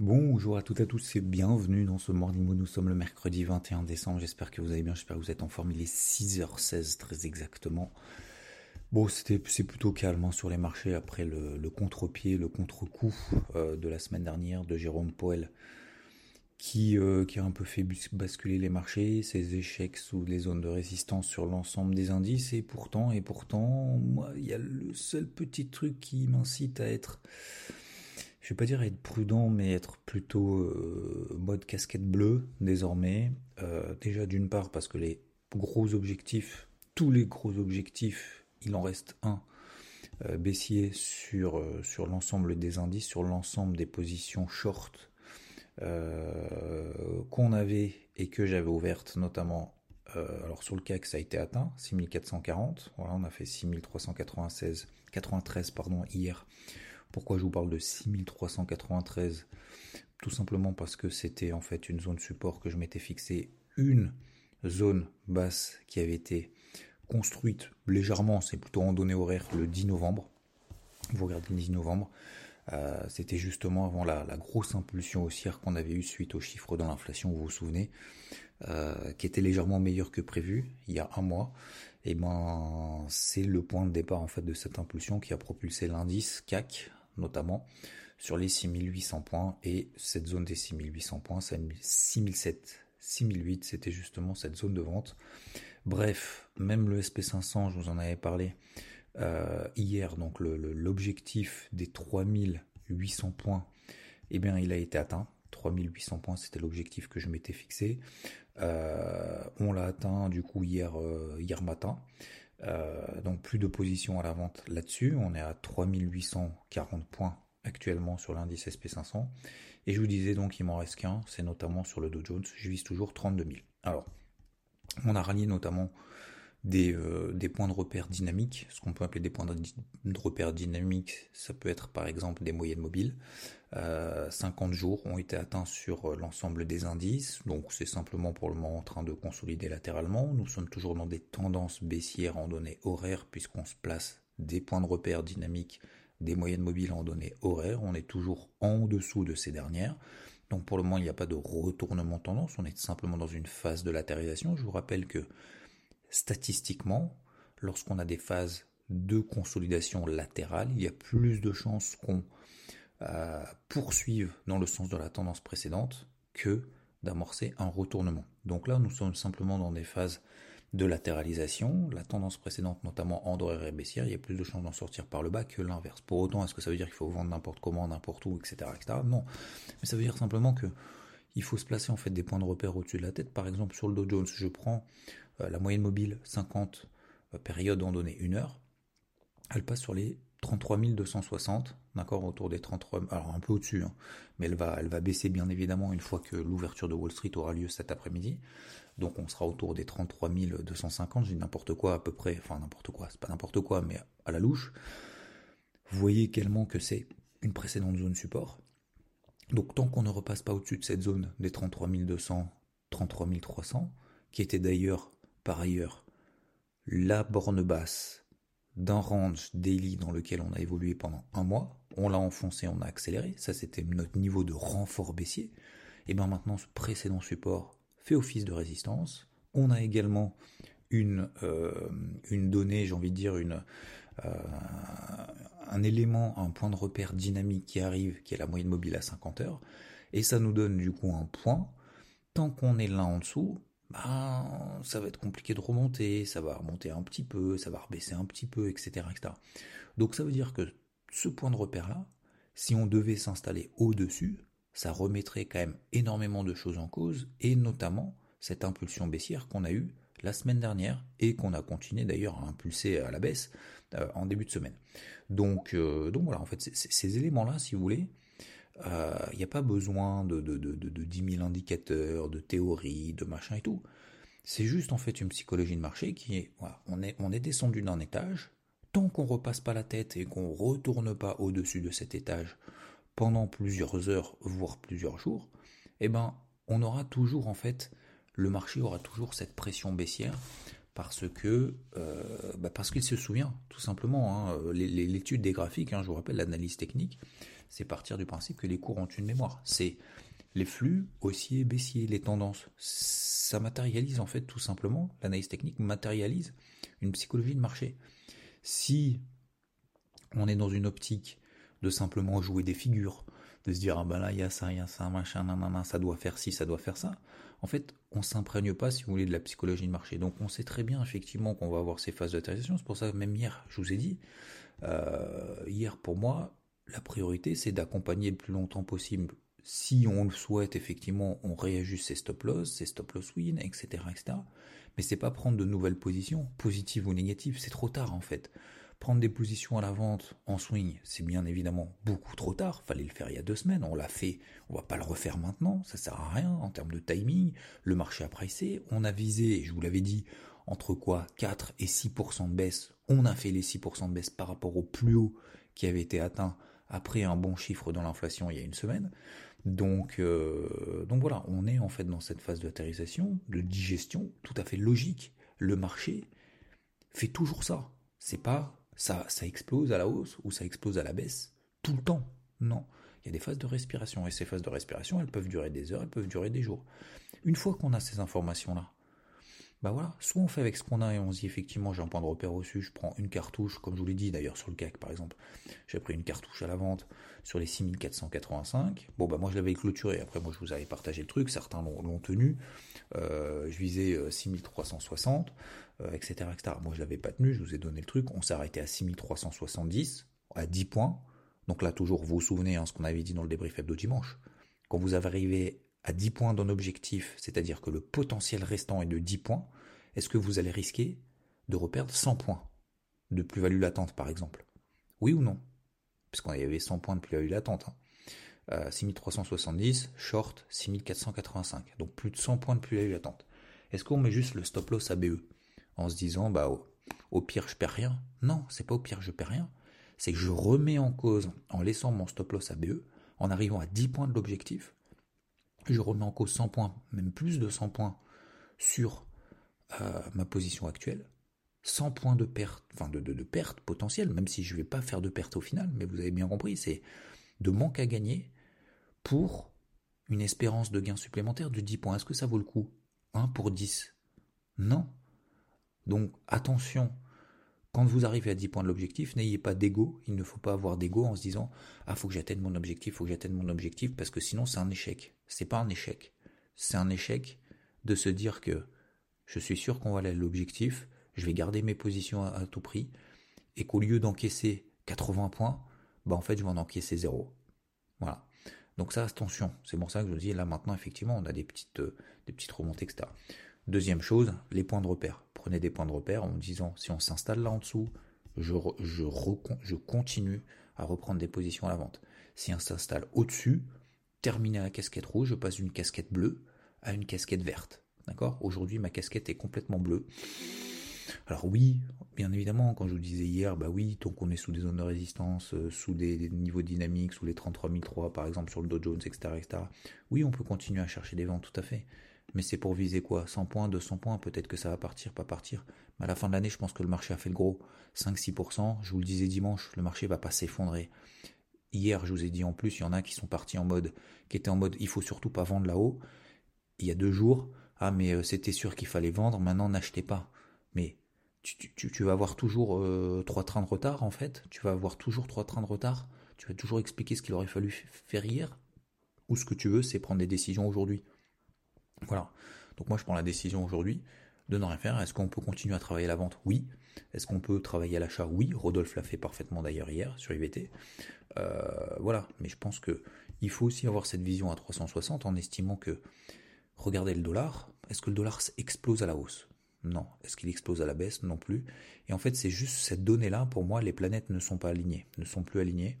Bonjour à toutes et à tous et bienvenue dans ce Morning Moon. Nous sommes le mercredi 21 décembre. J'espère que vous allez bien, j'espère que vous êtes en forme. Il est 6h16 très exactement. Bon, c'était c'est plutôt calme hein, sur les marchés après le, contre-pied, le contre-coup euh, de la semaine dernière de Jérôme Poel qui, euh, qui a un peu fait basculer les marchés, ses échecs sous les zones de résistance sur l'ensemble des indices et pourtant, et pourtant, moi, il y a le seul petit truc qui m'incite à être je vais pas dire être prudent, mais être plutôt euh, mode casquette bleue désormais. Euh, déjà d'une part parce que les gros objectifs, tous les gros objectifs, il en reste un euh, baissier sur, sur l'ensemble des indices, sur l'ensemble des positions short qu'on avait et que j'avais ouvertes, notamment alors sur le CAC ça a été atteint, 6440, voilà on a fait 6396, 93 pardon hier pourquoi je vous parle de 6393 Tout simplement parce que c'était en fait une zone support que je m'étais fixé, une zone basse qui avait été construite légèrement, c'est plutôt en données horaires, le 10 novembre. Vous regardez le 10 novembre, euh, c'était justement avant la, grosse impulsion haussière qu'on avait eue suite aux chiffres de l'inflation, vous vous souvenez, euh, qui était légèrement meilleur que prévu il y a un mois. Et ben c'est le point de départ en fait de cette impulsion qui a propulsé l'indice CAC notamment sur les 6800 points et cette zone des 6800 points, 6007, 6008, c'était justement cette zone de vente. Bref, même le SP500, je vous en avais parlé euh, hier, donc l'objectif des 3800 points, eh bien il a été atteint. 3800 points, c'était l'objectif que je m'étais fixé. Euh, on l'a atteint du coup hier, euh, hier matin. Euh, donc plus de position à la vente là-dessus. On est à 3840 points actuellement sur l'indice SP500. Et je vous disais donc il m'en reste qu'un, c'est notamment sur le Dow Jones. Je vise toujours 32 000. Alors, on a rallié notamment des, euh, des, points de repère dynamiques. Ce qu'on peut appeler des points de repère dynamiques, ça peut être par exemple des moyennes mobiles. 50 euh, jours ont été atteints sur euh, l'ensemble des indices, donc c'est simplement pour le moment en train de consolider latéralement. Nous sommes toujours dans des tendances baissières en données horaires puisqu'on se place des points de repère dynamiques, des moyennes mobiles en données horaires. On est toujours en dessous de ces dernières. Donc pour le moment, il n'y a pas de retournement tendance, on est simplement dans une phase de latéralisation. Je vous rappelle que statistiquement, lorsqu'on a des phases de consolidation latérale, il y a plus de chances qu'on euh, poursuive dans le sens de la tendance précédente que d'amorcer un retournement. Donc là, nous sommes simplement dans des phases de latéralisation. La tendance précédente, notamment en et baissière, il y a plus de chances d'en sortir par le bas que l'inverse. Pour autant, est-ce que ça veut dire qu'il faut vendre n'importe comment, n'importe où, etc., etc. Non. Mais ça veut dire simplement que il faut se placer en fait des points de repère au-dessus de la tête. Par exemple, sur le Dow Jones, je prends la moyenne mobile 50 euh, périodes en données 1 heure. Elle passe sur les 33 260, d'accord, autour des 33, alors un peu au-dessus, hein, mais elle va, elle va baisser bien évidemment une fois que l'ouverture de Wall Street aura lieu cet après-midi. Donc on sera autour des 33 250, je dis n'importe quoi à peu près, enfin n'importe quoi, c'est pas n'importe quoi, mais à la louche. Vous voyez également que c'est une précédente zone support. Donc tant qu'on ne repasse pas au-dessus de cette zone des 33 200, 33 300, qui était d'ailleurs par ailleurs la borne basse d'un range daily dans lequel on a évolué pendant un mois, on l'a enfoncé, on a accéléré, ça c'était notre niveau de renfort baissier, et bien maintenant ce précédent support fait office de résistance, on a également une, euh, donnée, j'ai envie de dire, euh, un élément, un point de repère dynamique qui arrive, qui est la moyenne mobile à 50 heures, et ça nous donne du coup un point, tant qu'on est là en dessous, bah, ça va être compliqué de remonter, ça va remonter un petit peu, ça va rebaisser un petit peu, etc.. Donc ça veut dire que ce point de repère-là, si on devait s'installer au-dessus, ça remettrait quand même énormément de choses en cause, et notamment cette impulsion baissière qu'on a eue la semaine dernière et qu'on a continué d'ailleurs à impulser à la baisse euh, en début de semaine. Donc, euh, donc voilà, en fait, ces éléments-là, si vous voulez, il euh, n'y a pas besoin de, de, de, de, 10 000 indicateurs, de théories, de machin et tout. C'est juste en fait une psychologie de marché qui est, voilà, on est, on est descendu d'un étage, tant qu'on repasse pas la tête et qu'on retourne pas au-dessus de cet étage pendant plusieurs heures, voire plusieurs jours, eh ben, on aura toujours en fait, le marché aura toujours cette pression baissière parce que euh, bah parce qu'il se souvient tout simplement hein, l'étude des graphiques, hein, je vous rappelle l'analyse technique, c'est partir du principe que les cours ont une mémoire. C'est les flux haussiers, baissiers, les tendances. Ça matérialise en fait tout simplement, l'analyse technique matérialise une psychologie de marché. Si on est dans une optique de simplement jouer des figures, de se dire ah ben là il y a ça, il y a ça, machin, nanana, ça doit faire ci, ça doit faire ça. En fait, on s'imprègne pas, si vous voulez, de la psychologie de marché. Donc on sait très bien effectivement qu'on va avoir ces phases d'atterrissage. C'est pour ça que même hier, je vous ai dit, euh, hier pour moi, la priorité c'est d'accompagner le plus longtemps possible. Si on le souhaite, effectivement, on réajuste ses stop loss, ses stop loss win, etc., etc. Mais c'est pas prendre de nouvelles positions, positives ou négatives. C'est trop tard en fait. Prendre des positions à la vente en swing, c'est bien évidemment beaucoup trop tard. Fallait le faire il y a deux semaines. On l'a fait. On va pas le refaire maintenant. Ça sert à rien en termes de timing. Le marché a pressé. On a visé, je vous l'avais dit, entre quoi 4 et 6% de baisse. On a fait les 6% de baisse par rapport au plus haut qui avait été atteint après un bon chiffre dans l'inflation il y a une semaine. Donc, euh, donc voilà, on est en fait dans cette phase d'atterrissation, de digestion, tout à fait logique. Le marché fait toujours ça. C'est pas ça, ça explose à la hausse ou ça explose à la baisse tout le temps. Non. Il y a des phases de respiration et ces phases de respiration, elles peuvent durer des heures, elles peuvent durer des jours. Une fois qu'on a ces informations-là, bah voilà, soit on fait avec ce qu'on a et on se dit effectivement j'ai un point de repère au-dessus, je prends une cartouche, comme je vous l'ai dit d'ailleurs sur le CAC par exemple, j'ai pris une cartouche à la vente sur les 6485. Bon bah moi je l'avais clôturé, après moi je vous avais partagé le truc, certains l'ont tenu, euh, je visais 6360, etc., etc. Moi je l'avais pas tenu, je vous ai donné le truc, on s'est arrêté à 6370, à 10 points. Donc là toujours vous vous souvenez hein, ce qu'on avait dit dans le débrief hebdo dimanche. Quand vous arrivé à 10 points d'un objectif, c'est-à-dire que le potentiel restant est de 10 points, est-ce que vous allez risquer de reperdre 100 points de plus-value latente, par exemple? Oui ou non? Puisqu'on y avait 100 points de plus-value latente. 6370, hein. euh, short 6485. Donc plus de 100 points de plus-value latente. Est-ce qu'on met juste le stop loss ABE en se disant bah au, pire je perds rien? Non, c'est pas au pire je perds rien. C'est que je remets en cause en laissant mon stop loss ABE, en arrivant à 10 points de l'objectif, je remets en cause 100 points, même plus de 100 points sur ma position actuelle, 100 points de perte, enfin de, de, perte potentielle, même si je ne vais pas faire de perte au final, mais vous avez bien compris, c'est de manque à gagner pour une espérance de gain supplémentaire de 10 points. Est-ce que ça vaut le coup? 1 pour 10 Non. Donc attention, quand vous arrivez à 10 points de l'objectif, n'ayez pas d'ego. Il ne faut pas avoir d'ego en se disant Ah, faut que j'atteigne mon objectif, faut que j'atteigne mon objectif, parce que sinon c'est un échec. C'est pas un échec. C'est un échec de se dire que je suis sûr qu'on va aller à l'objectif, je vais garder mes positions à, tout prix, et qu'au lieu d'encaisser 80 points, bah en fait je vais en encaisser zéro. Voilà. Donc ça, attention. C'est pour ça que je vous dis, là maintenant, effectivement, on a des petites, euh, des remontées, etc. Deuxième chose, les points de repère. Prenez des points de repère en disant, si on s'installe là en dessous, je, continue à reprendre des positions à la vente. Si on s'installe au-dessus, terminez la casquette rouge, je passe d'une casquette bleue à une casquette verte. D'accord? Aujourd'hui, ma casquette est complètement bleue. Alors oui, bien évidemment, quand je vous disais hier, bah oui, tant qu'on est sous des zones de résistance, euh, sous des, niveaux dynamiques, sous les 33003 par exemple sur le Dow Jones, etc., etc., oui, on peut continuer à chercher des ventes, tout à fait. Mais c'est pour viser quoi? 100 points, 200 points, peut-être que ça va partir, pas partir. Mais à la fin de l'année, je pense que le marché a fait le gros. 5-6%, je vous le disais dimanche, le marché va pas s'effondrer. Hier, je vous ai dit en plus, il y en a qui sont partis en mode, qui étaient en mode, il faut surtout pas vendre là-haut. Il y a deux jours, ah mais euh, c'était sûr qu'il fallait vendre, maintenant n'achetez pas. Mais tu, vas avoir toujours euh, trois trains de retard en fait. Tu vas avoir toujours trois trains de retard. Tu vas toujours expliquer ce qu'il aurait fallu faire hier. Ou ce que tu veux, c'est prendre des décisions aujourd'hui. Voilà. Donc moi je prends la décision aujourd'hui de ne rien faire. Est-ce qu'on peut continuer à travailler la vente? Oui. Est-ce qu'on peut travailler à l'achat? Oui. Rodolphe l'a fait parfaitement d'ailleurs hier sur IVT. Euh, voilà. Mais je pense que il faut aussi avoir cette vision à 360 en estimant que regardez le dollar. Est-ce que le dollar explose à la hausse? Non. Est-ce qu'il explose à la baisse? Non plus. Et en fait, c'est juste cette donnée-là, pour moi, les planètes ne sont pas alignées, ne sont plus alignées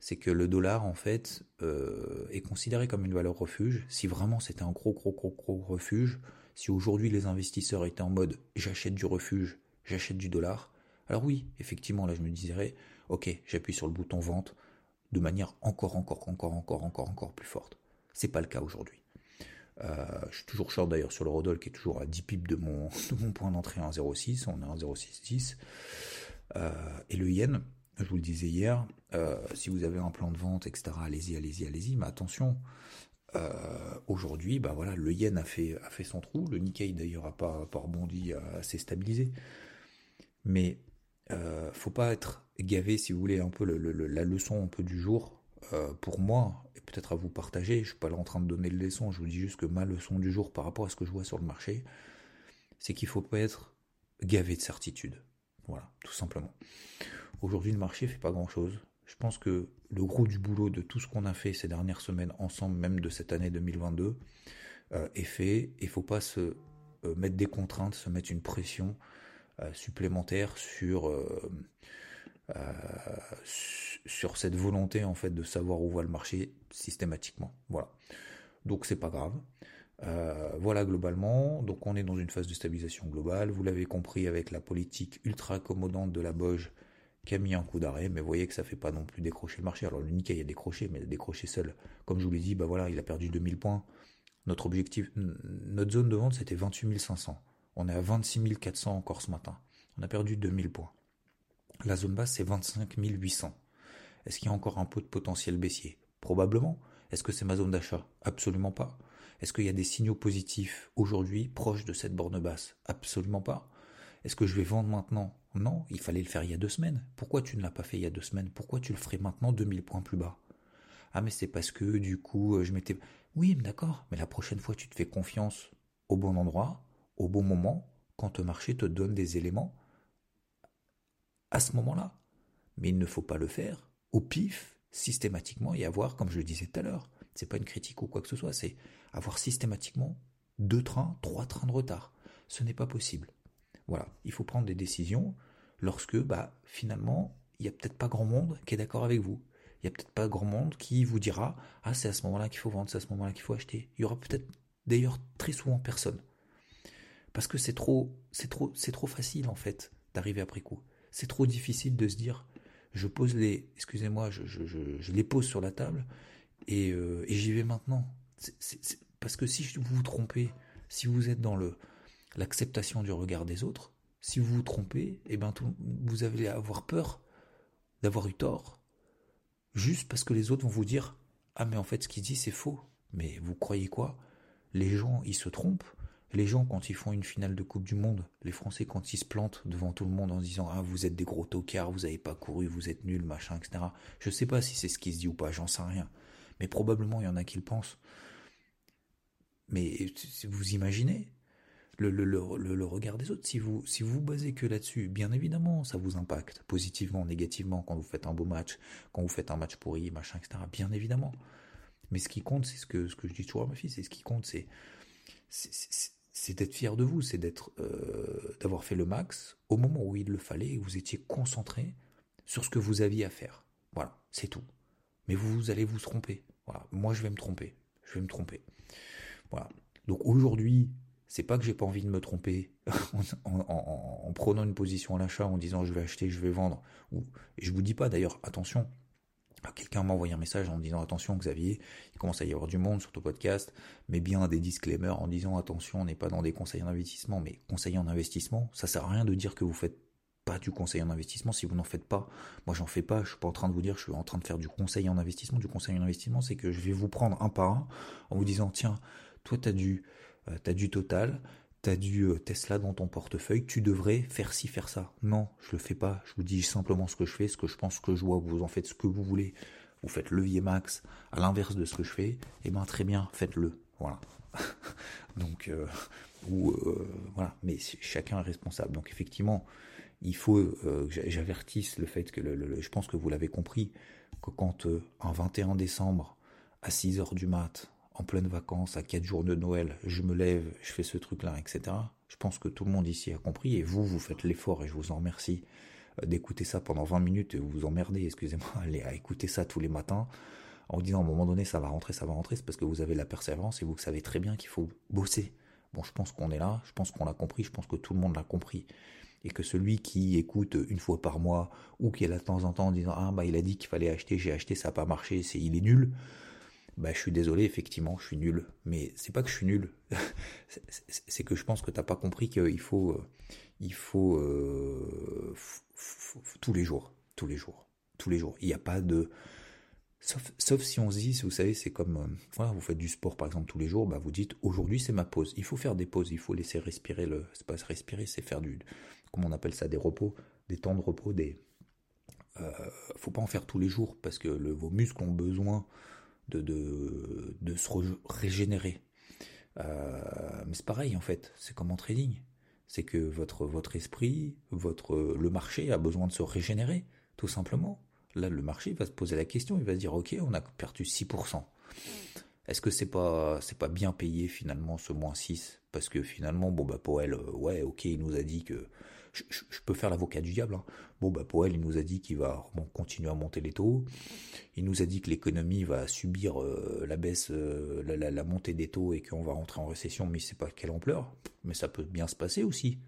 c'est que le dollar en fait euh, est considéré comme une valeur refuge. Si vraiment c'était un gros gros gros gros refuge, si aujourd'hui les investisseurs étaient en mode j'achète du refuge, j'achète du dollar, alors oui, effectivement là je me dirais ok j'appuie sur le bouton vente de manière encore encore encore encore encore encore plus forte. C'est pas le cas aujourd'hui. Euh, je suis toujours short d'ailleurs sur le Rodol qui est toujours à 10 pips de mon, de mon point d'entrée en 0,6, on est en 0,66. Euh, et le yen, je vous le disais hier, si vous avez un plan de vente, etc., allez-y, allez-y, allez-y, mais attention, aujourd'hui, bah voilà, le yen a fait, a fait son trou, le Nikkei d'ailleurs a pas, pas rebondi, assez stabilisé, mais euh, faut pas être gavé, si vous voulez, un peu la leçon un peu du jour. Euh, pour moi, et peut-être à vous partager, je suis pas là en train de donner le leçon, je vous dis juste que ma leçon du jour par rapport à ce que je vois sur le marché, c'est qu'il faut pas être gavé de certitude. Voilà, tout simplement. Aujourd'hui, le marché fait pas grand chose. Je pense que le gros du boulot de tout ce qu'on a fait ces dernières semaines ensemble, même de cette année 2022, euh, est fait. Et il faut pas se euh, mettre des contraintes, se mettre une pression supplémentaire sur euh, euh, sur cette volonté en fait de savoir où va le marché systématiquement. Voilà. Donc c'est pas grave. voilà globalement. Donc on est dans une phase de stabilisation globale. Vous l'avez compris avec la politique ultra accommodante de la Boge qui a mis un coup d'arrêt, mais vous voyez que ça fait pas non plus décrocher le marché. Alors le Nikkei a décroché, mais il a décroché seul. Comme je vous l'ai dit, bah voilà, il a perdu 2000 points. Notre objectif, notre zone de vente, c'était 28 500. On est à 26 400 encore ce matin. On a perdu 2000 points. La zone basse, c'est 25 800. Est-ce qu'il y a encore un peu de potentiel baissier? Probablement. Est-ce que c'est ma zone d'achat? Absolument pas. Est-ce qu'il y a des signaux positifs aujourd'hui proches de cette borne basse? Absolument pas. Est-ce que je vais vendre maintenant? Non, il fallait le faire il y a deux semaines. Pourquoi tu ne l'as pas fait il y a deux semaines? Pourquoi tu le ferais maintenant 2000 points plus bas? Ah mais c'est parce que du coup je m'étais... Oui, d'accord, mais la prochaine fois tu te fais confiance au bon endroit, au bon moment, quand le marché te donne des éléments à ce moment-là. Mais il ne faut pas le faire au pif, systématiquement, et avoir, comme je le disais tout à l'heure, c'est pas une critique ou quoi que ce soit, c'est avoir systématiquement deux trains, trois trains de retard. Ce n'est pas possible. Voilà, il faut prendre des décisions lorsque, bah, finalement, il n'y a peut-être pas grand monde qui est d'accord avec vous. Il n'y a peut-être pas grand monde qui vous dira Ah, c'est à ce moment-là qu'il faut vendre, c'est à ce moment-là qu'il faut acheter. Il y aura peut-être d'ailleurs très souvent personne. Parce que c'est trop, c'est trop, c'est trop facile en fait d'arriver après coup. C'est trop difficile de se dire, je pose les, excusez-moi, je, les pose sur la table et, euh, j'y vais maintenant. parce que si vous vous trompez, si vous êtes dans le l'acceptation du regard des autres, si vous vous trompez, eh ben vous allez avoir peur d'avoir eu tort, juste parce que les autres vont vous dire ah mais en fait ce qu'il dit c'est faux. Mais vous croyez quoi? Les gens ils se trompent les gens, quand ils font une finale de Coupe du Monde, les Français, quand ils se plantent devant tout le monde en disant Ah, vous êtes des gros tocards, vous n'avez pas couru, vous êtes nuls, machin, etc. Je sais pas si c'est ce qui se dit ou pas, j'en sais rien. Mais probablement, il y en a qui le pensent. Mais vous imaginez le, regard des autres, si vous si vous basez que là-dessus, bien évidemment, ça vous impacte positivement, négativement, quand vous faites un beau match, quand vous faites un match pourri, machin, etc. Bien évidemment. Mais ce qui compte, c'est ce que, ce que je dis toujours à ma fille, c'est ce qui compte, c'est c'est d'être fier de vous, c'est d'être, euh, d'avoir fait le max au moment où il le fallait et vous étiez concentré sur ce que vous aviez à faire. Voilà, c'est tout. Mais vous, allez vous tromper. Voilà, moi je vais me tromper. Je vais me tromper. Voilà. Donc aujourd'hui, c'est pas que j'ai pas envie de me tromper en, prenant une position à l'achat, en disant je vais acheter, je vais vendre. Ou, et je vous dis pas d'ailleurs, attention, quelqu'un m'a envoyé un message en disant attention Xavier, il commence à y avoir du monde sur ton podcast, mais bien des disclaimers en disant attention, on n'est pas dans des conseils en investissement, mais conseiller en investissement, ça sert à rien de dire que vous faites pas du conseil en investissement si vous n'en faites pas. Moi j'en fais pas, je suis pas en train de vous dire je suis en train de faire du conseil en investissement. Du conseil en investissement, c'est que je vais vous prendre un par un en vous disant tiens, toi tu as du euh, as du total, t'as du euh, Tesla dans ton portefeuille, tu devrais faire ci, faire ça. Non, je le fais pas. Je vous dis simplement ce que je fais, ce que je pense que je vois. Vous en faites ce que vous voulez. Vous faites levier max à l'inverse de ce que je fais. Eh ben très bien, faites-le. Voilà. Donc euh, ou euh, voilà. Mais chacun est responsable. Donc effectivement, il faut que j'avertisse le fait que je pense que vous l'avez compris que quand un 21 décembre à 6 heures du mat en pleine vacances, à 4 jours de Noël, je me lève, je fais ce truc-là, etc. Je pense que tout le monde ici a compris, et vous, vous faites l'effort, et je vous en remercie euh, d'écouter ça pendant 20 minutes, et vous vous emmerdez, excusez-moi, allez à écouter ça tous les matins, en disant à un moment donné, ça va rentrer, ça va rentrer, c'est parce que vous avez la persévérance, et vous savez très bien qu'il faut bosser. Bon, je pense qu'on est là, je pense qu'on l'a compris, je pense que tout le monde l'a compris. Et que celui qui écoute une fois par mois, ou qui est là de temps en temps en disant, ah bah il a dit qu'il fallait acheter, j'ai acheté, ça n'a pas marché, c'est il est nul, bah je suis désolé, effectivement, je suis nul. Mais c'est pas que je suis nul, c'est que je pense que t'as pas compris qu'il faut, euh, il faut, euh, tous les jours, tous les jours. tous les jours. Il n'y a pas de Sauf, si on se dit, vous savez, c'est comme, euh, vous faites du sport par exemple tous les jours, bah vous dites, aujourd'hui c'est ma pause. Il faut faire des pauses, il faut laisser respirer le, c'est pas respirer, c'est faire du, comment on appelle ça, des repos, des temps de repos, des, euh, faut pas en faire tous les jours parce que vos muscles ont besoin de, de, se régénérer. Euh, mais c'est pareil en fait, c'est comme en trading. C'est que votre, votre esprit, votre, le marché a besoin de se régénérer, tout simplement. Là, le marché va se poser la question, il va se dire, ok, on a perdu 6%. Est-ce que c'est pas c'est pas bien payé finalement ce moins 6 Parce que finalement, bon bah euh, ouais, ok, il nous a dit que je, peux faire l'avocat du diable. Hein. Bon bah Powell, il nous a dit qu'il va continuer à monter les taux. Il nous a dit que l'économie va subir euh, la baisse, euh, la, montée des taux et qu'on va rentrer en récession, mais il sait pas quelle ampleur. Mais ça peut bien se passer aussi.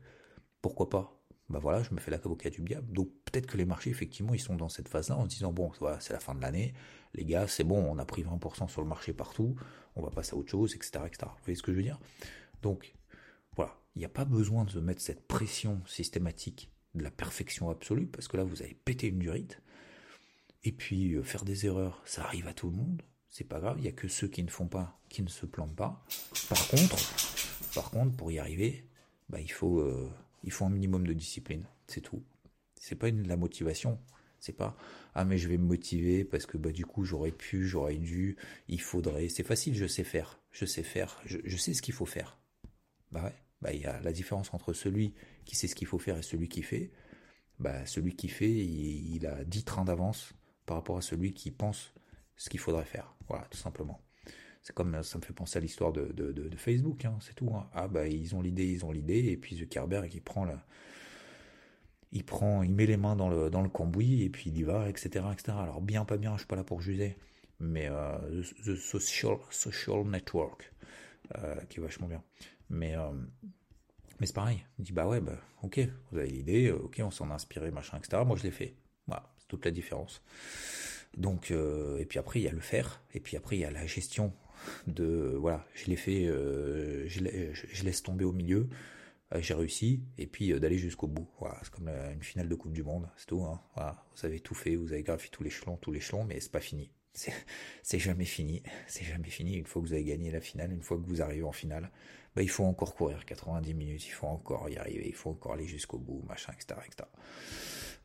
Pourquoi pas? Bah voilà, je me fais l'avocat du diable. Donc peut-être que les marchés, effectivement, ils sont dans cette phase-là en se disant, bon, c'est la fin de l'année, les gars, c'est bon, on a pris 20% sur le marché partout, on va passer à autre chose, etc., etc. Vous voyez ce que je veux dire? Donc, il n'y a pas besoin de se mettre cette pression systématique de la perfection absolue, parce que là, vous avez pété une durite. Et puis, euh, faire des erreurs, ça arrive à tout le monde, c'est pas grave, il n'y a que ceux qui ne font pas, qui ne se plantent pas. Par contre, par contre, pour y arriver, bah, il faut... Euh, il faut un minimum de discipline, c'est tout. C'est pas une, la motivation. C'est pas ah mais je vais me motiver parce que bah du coup j'aurais pu, j'aurais dû, il faudrait. C'est facile, je sais faire, je sais faire, je, sais ce qu'il faut faire. Bah ouais, bah il y a la différence entre celui qui sait ce qu'il faut faire et celui qui fait. Bah celui qui fait, il, a 10 trains d'avance par rapport à celui qui pense ce qu'il faudrait faire. Voilà, tout simplement. C'est comme ça me fait penser à l'histoire de, Facebook, hein, c'est tout. Hein. Ah bah ils ont l'idée, ils ont l'idée, et puis Zuckerberg il prend la, il prend, il met les mains dans le dans cambouis et puis il y va, etc.. Alors bien, pas bien, je suis pas là pour juger, mais euh, the, social social network euh, qui est vachement bien. Mais euh, mais c'est pareil. Il dit bah ouais, bah ok, vous avez l'idée, ok, on s'en a inspiré, machin, etc. Moi je l'ai fait. Voilà, c'est toute la différence. Donc et puis après il y a le faire, et puis après il y a la gestion de voilà, je l'ai fait, euh, je, laisse tomber au milieu, euh, j'ai réussi, et puis euh, d'aller jusqu'au bout. C'est comme une finale de Coupe du Monde, c'est tout. Hein. Vous avez tout fait, vous avez gravi tout l'échelon, tout l'échelon, mais c'est pas fini. C'est jamais fini, c'est jamais fini. Une fois que vous avez gagné la finale, une fois que vous arrivez en finale, bah, il faut encore courir 90 minutes, il faut encore y arriver, il faut encore aller jusqu'au bout, machin, etc., etc.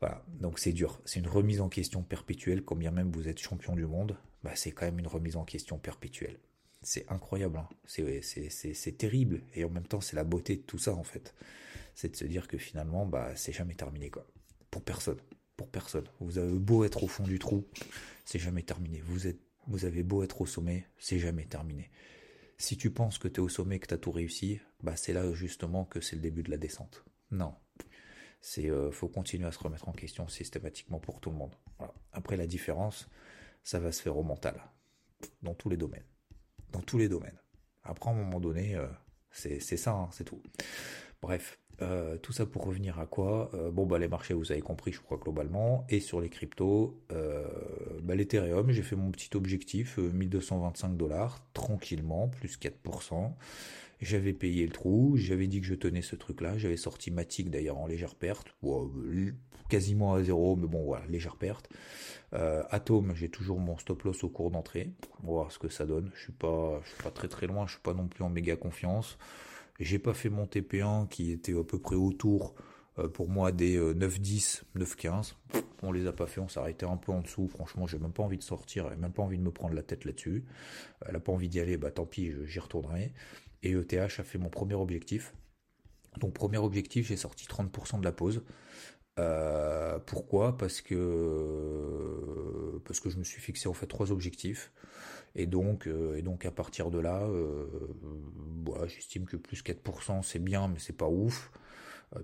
Voilà, donc c'est dur. C'est une remise en question perpétuelle, combien même vous êtes champion du monde, bah, c'est quand même une remise en question perpétuelle. C'est incroyable, hein. c'est terrible, et en même temps c'est la beauté de tout ça en fait. C'est de se dire que finalement, bah, c'est jamais terminé quoi. Pour personne, pour personne. Vous avez beau être au fond du trou, c'est jamais terminé. Vous, êtes, vous avez beau être au sommet, c'est jamais terminé. Si tu penses que tu es au sommet, que tu as tout réussi, bah c'est là justement que c'est le début de la descente. Non, c'est euh, faut continuer à se remettre en question systématiquement pour tout le monde. Après la différence, ça va se faire au mental, dans tous les domaines, dans tous les domaines. Après à un moment donné, euh, c'est ça, hein, c'est tout. Bref, euh, tout ça pour revenir à quoi Bon bah les marchés, vous avez compris, je crois globalement, et sur les cryptos, bah, l'Ethereum, j'ai fait mon petit objectif, 1225 dollars, tranquillement, plus 4%. J'avais payé le trou, j'avais dit que je tenais ce truc-là, j'avais sorti Matic d'ailleurs en légère perte, quasiment à zéro, mais bon voilà, légère perte. Euh, Atom, j'ai toujours mon stop loss au cours d'entrée, on va voir ce que ça donne. Je suis pas, je suis pas très très loin, je suis pas non plus en méga confiance. J'ai pas fait mon TP1 qui était à peu près autour euh, pour moi des 9-10, euh, 9-15. On les a pas fait, on arrêté un peu en dessous. Franchement, j'ai même pas envie de sortir, j'ai même pas envie de me prendre la tête là-dessus. Elle a pas envie d'y aller, bah tant pis, j'y retournerai. Et ETH a fait mon premier objectif. Donc premier objectif, j'ai sorti 30% de la pause. Euh, pourquoi? Parce que parce que je me suis fixé en fait trois objectifs et donc euh, et donc à partir de là, euh, j'estime que plus 4% c'est bien, mais c'est pas ouf.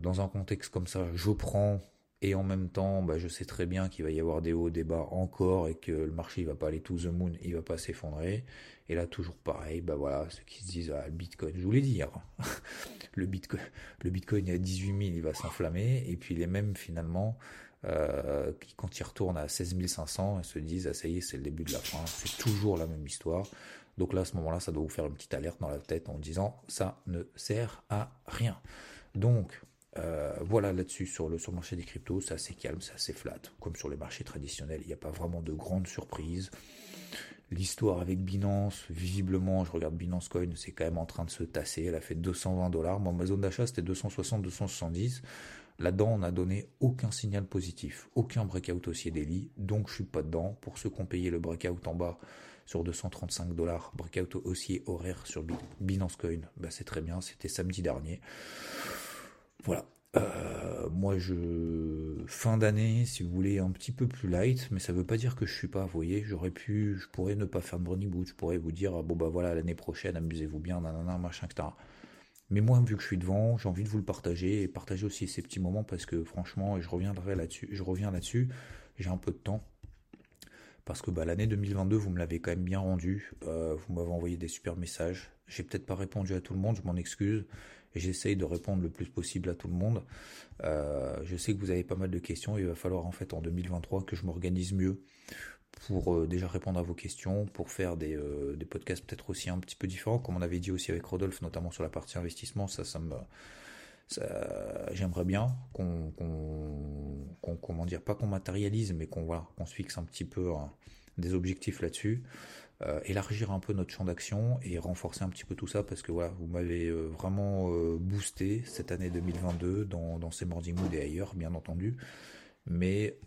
Dans un contexte comme ça, je prends et en même temps, bah, je sais très bien qu'il va y avoir des hauts, des bas encore et que le marché il va pas aller to the moon, il va pas s'effondrer. Et là, toujours pareil, bah voilà, ceux qui se disent, ah, le bitcoin, je voulais dire, le bitcoin, le bitcoin est à 18 000, il va s'enflammer. Et puis les mêmes, finalement, euh, quand ils retournent à 16 500, ils se disent, ah, ça y est, c'est le début de la fin. C'est toujours la même histoire. Donc là, à ce moment-là, ça doit vous faire une petite alerte dans la tête en disant, ça ne sert à rien. Donc, Euh, voilà là-dessus sur le, sur le marché des cryptos, c'est assez calme, c'est assez flat, comme sur les marchés traditionnels. Il n'y a pas vraiment de grandes surprises. L'histoire avec Binance, visiblement, je regarde Binance Coin, c'est quand même en train de se tasser. Elle a fait 220 dollars. Moi, ma zone d'achat, c'était 260, 270. Là-dedans, on n'a donné aucun signal positif, aucun breakout haussier daily, donc je suis pas dedans. Pour ceux qui ont payé le breakout en bas sur 235 dollars, breakout haussier horaire sur Binance Coin, bah c'est très bien, c'était samedi dernier. Voilà. Euh, moi, je fin d'année, si vous voulez, un petit peu plus light, mais ça veut pas dire que je suis pas. Vous voyez, j'aurais pu, je pourrais ne pas faire de running boot, je pourrais vous dire, bon bah voilà, l'année prochaine, amusez-vous bien, nanana, machin, etc. Mais moi, vu que je suis devant, j'ai envie de vous le partager et partager aussi ces petits moments parce que franchement, je reviendrai là-dessus, je reviens là-dessus. J'ai un peu de temps parce que bah, l'année 2022, vous me l'avez quand même bien rendu. Euh, vous m'avez envoyé des super messages. J'ai peut-être pas répondu à tout le monde, je m'en excuse j'essaye de répondre le plus possible à tout le monde. Euh, je sais que vous avez pas mal de questions. Il va falloir en fait en 2023 que je m'organise mieux pour euh, déjà répondre à vos questions, pour faire des, euh, des podcasts peut-être aussi un petit peu différents, comme on avait dit aussi avec Rodolphe, notamment sur la partie investissement. Ça, ça me j'aimerais bien qu'on, comment dire, pas qu'on matérialise, mais qu'on voilà, qu'on se fixe un petit peu des objectifs là-dessus. Euh, élargir un peu notre champ d'action et renforcer un petit peu tout ça parce que voilà, vous m'avez vraiment boosté cette année 2022 dans, dans ces Morning Mood et ailleurs, bien entendu. Mais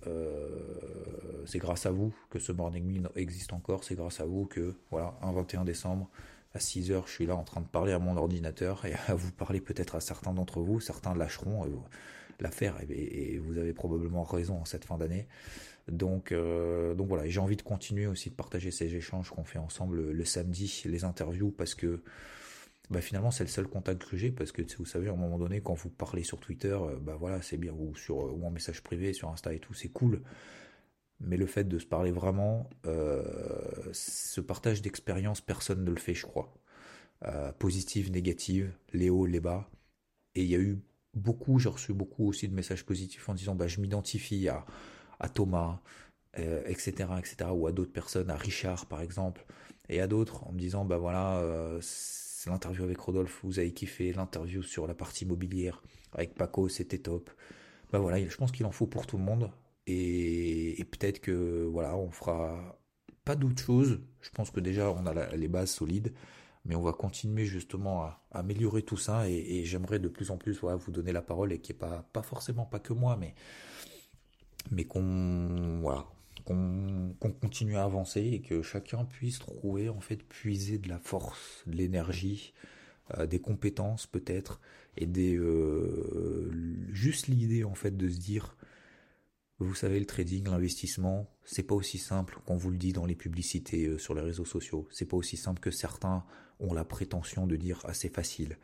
c'est grâce à vous que ce Morning Mood existe encore, c'est grâce à vous que, voilà, un 21 décembre, à 6 heures, je suis là en train de parler à mon ordinateur et à vous parler peut-être à certains d'entre vous, certains lâcheront l'affaire et, vous avez probablement raison en cette fin d'année. Donc, euh, donc voilà, j'ai envie de continuer aussi de partager ces échanges qu'on fait ensemble le, samedi, les interviews, parce que bah, finalement c'est le seul contact que j'ai, parce que vous savez, à un moment donné, quand vous parlez sur Twitter, euh, bah voilà, c'est bien, ou, sur, ou en message privé, sur Insta et tout, c'est cool. Mais le fait de se parler vraiment, euh, ce partage d'expérience, personne ne le fait, je crois. positive, négative, les hauts, les bas. Et il y a eu beaucoup, j'ai reçu beaucoup aussi de messages positifs en disant bah, je m'identifie à, à Thomas, etc., euh, etc., ou à d'autres personnes, à Richard par exemple, et à d'autres en me disant bah voilà, euh, l'interview avec Rodolphe, vous avez kiffé, l'interview sur la partie immobilière avec Paco, c'était top. Bah voilà, je pense qu'il en faut pour tout le monde, et, peut-être que voilà, on fera pas d'autres choses. Je pense que déjà on a les bases solides, mais on va continuer justement à, améliorer tout ça, et, j'aimerais de plus en plus voilà, vous donner la parole et qu'il n'y pas, pas forcément pas que moi, mais mais qu'on voilà, qu'on continue à avancer et que chacun puisse trouver en fait puiser de la force, de l'énergie, euh, des compétences peut-être et des euh, juste l'idée en fait de se dire vous savez le trading, l'investissement, c'est pas aussi simple qu'on vous le dit dans les publicités euh, sur les réseaux sociaux. C'est pas aussi simple que certains ont la prétention de dire assez facile.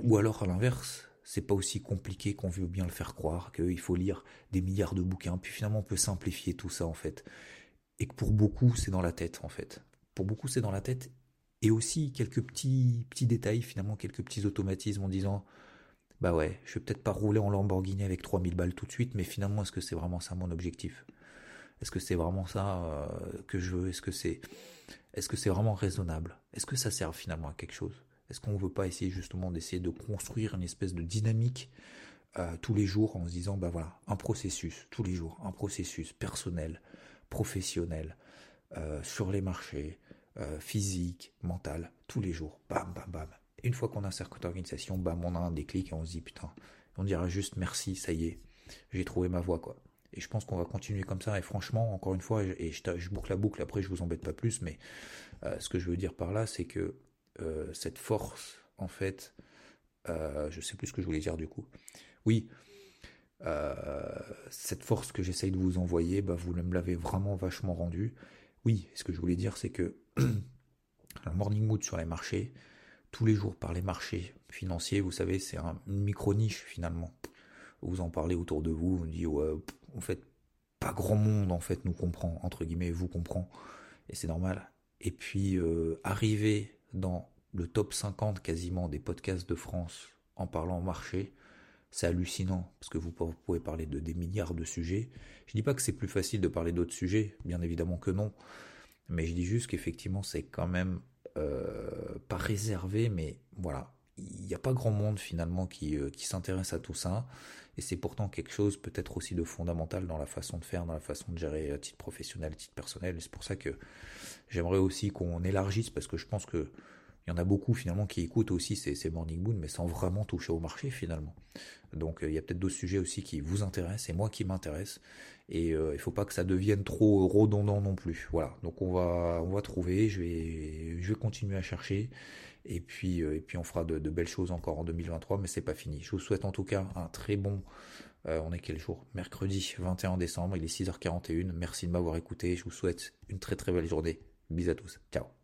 ou alors à l'inverse, c'est pas aussi compliqué qu'on veut bien le faire croire, qu'il faut lire des milliards de bouquins, puis finalement on peut simplifier tout ça en fait. Et que pour beaucoup c'est dans la tête en fait. Pour beaucoup c'est dans la tête, et aussi quelques petits, petits détails, finalement quelques petits automatismes en disant bah ouais, je vais peut-être pas rouler en Lamborghini avec 3000 balles tout de suite, mais finalement est-ce que c'est vraiment ça mon objectif? Est-ce que c'est vraiment ça euh, que je veux? Est-ce que c'est est-ce que c'est vraiment raisonnable? Est-ce que ça sert finalement à quelque chose? Est-ce qu'on ne veut pas essayer justement d'essayer de construire une espèce de dynamique euh, tous les jours en se disant, bah voilà, un processus, tous les jours, un processus personnel, professionnel, euh, sur les marchés, euh, physique, mental, tous les jours, bam, bam, bam. une fois qu'on a cette organisation, bam, on a un déclic et on se dit, putain, on dira juste merci, ça y est, j'ai trouvé ma voie, quoi. Et je pense qu'on va continuer comme ça. Et franchement, encore une fois, et je, je boucle la boucle, après je vous embête pas plus, mais ce que je veux dire par là, c'est que euh, cette force, en fait, euh, je sais plus ce que je voulais dire du coup. Oui, euh, cette force que j'essaye de vous envoyer, bah, vous me l'avez vraiment vachement rendue. Oui, ce que je voulais dire, c'est que un morning mood sur les marchés, tous les jours par les marchés financiers, vous savez, c'est un micro-niche finalement. Vous en parlez autour de vous, on dit, ouais, en fait, pas grand monde en fait nous comprend, entre guillemets, vous comprend, et c'est normal. Et puis, arriver dans le top 50 quasiment des podcasts de France en parlant marché, c'est hallucinant parce que vous pouvez parler de des milliards de sujets. Je dis pas que c'est plus facile de parler d'autres sujets, bien évidemment que non, mais je dis juste qu'effectivement c'est quand même euh, pas réservé, mais voilà, il n'y a pas grand monde finalement qui, qui s'intéresse à tout ça. Et c'est pourtant quelque chose peut-être aussi de fondamental dans la façon de faire, dans la façon de gérer à titre professionnel, à titre personnel. C'est pour ça que j'aimerais aussi qu'on élargisse, parce que je pense que il y en a beaucoup finalement qui écoutent aussi ces, Morning Moon, mais sans vraiment toucher au marché finalement. Donc il y a peut-être d'autres sujets aussi qui vous intéressent et moi qui m'intéresse. Et euh, il faut pas que ça devienne trop redondant non plus. Voilà. Donc on va on va trouver. Je vais je vais continuer à chercher. Et puis euh, et puis on fera de, belles choses encore en 2023, mais c'est pas fini. Je vous souhaite en tout cas un très bon. Euh, on est quel jour? Mercredi 21 décembre. Il est 6h41. Merci de m'avoir écouté. Je vous souhaite une très très belle journée. Bisous à tous. Ciao.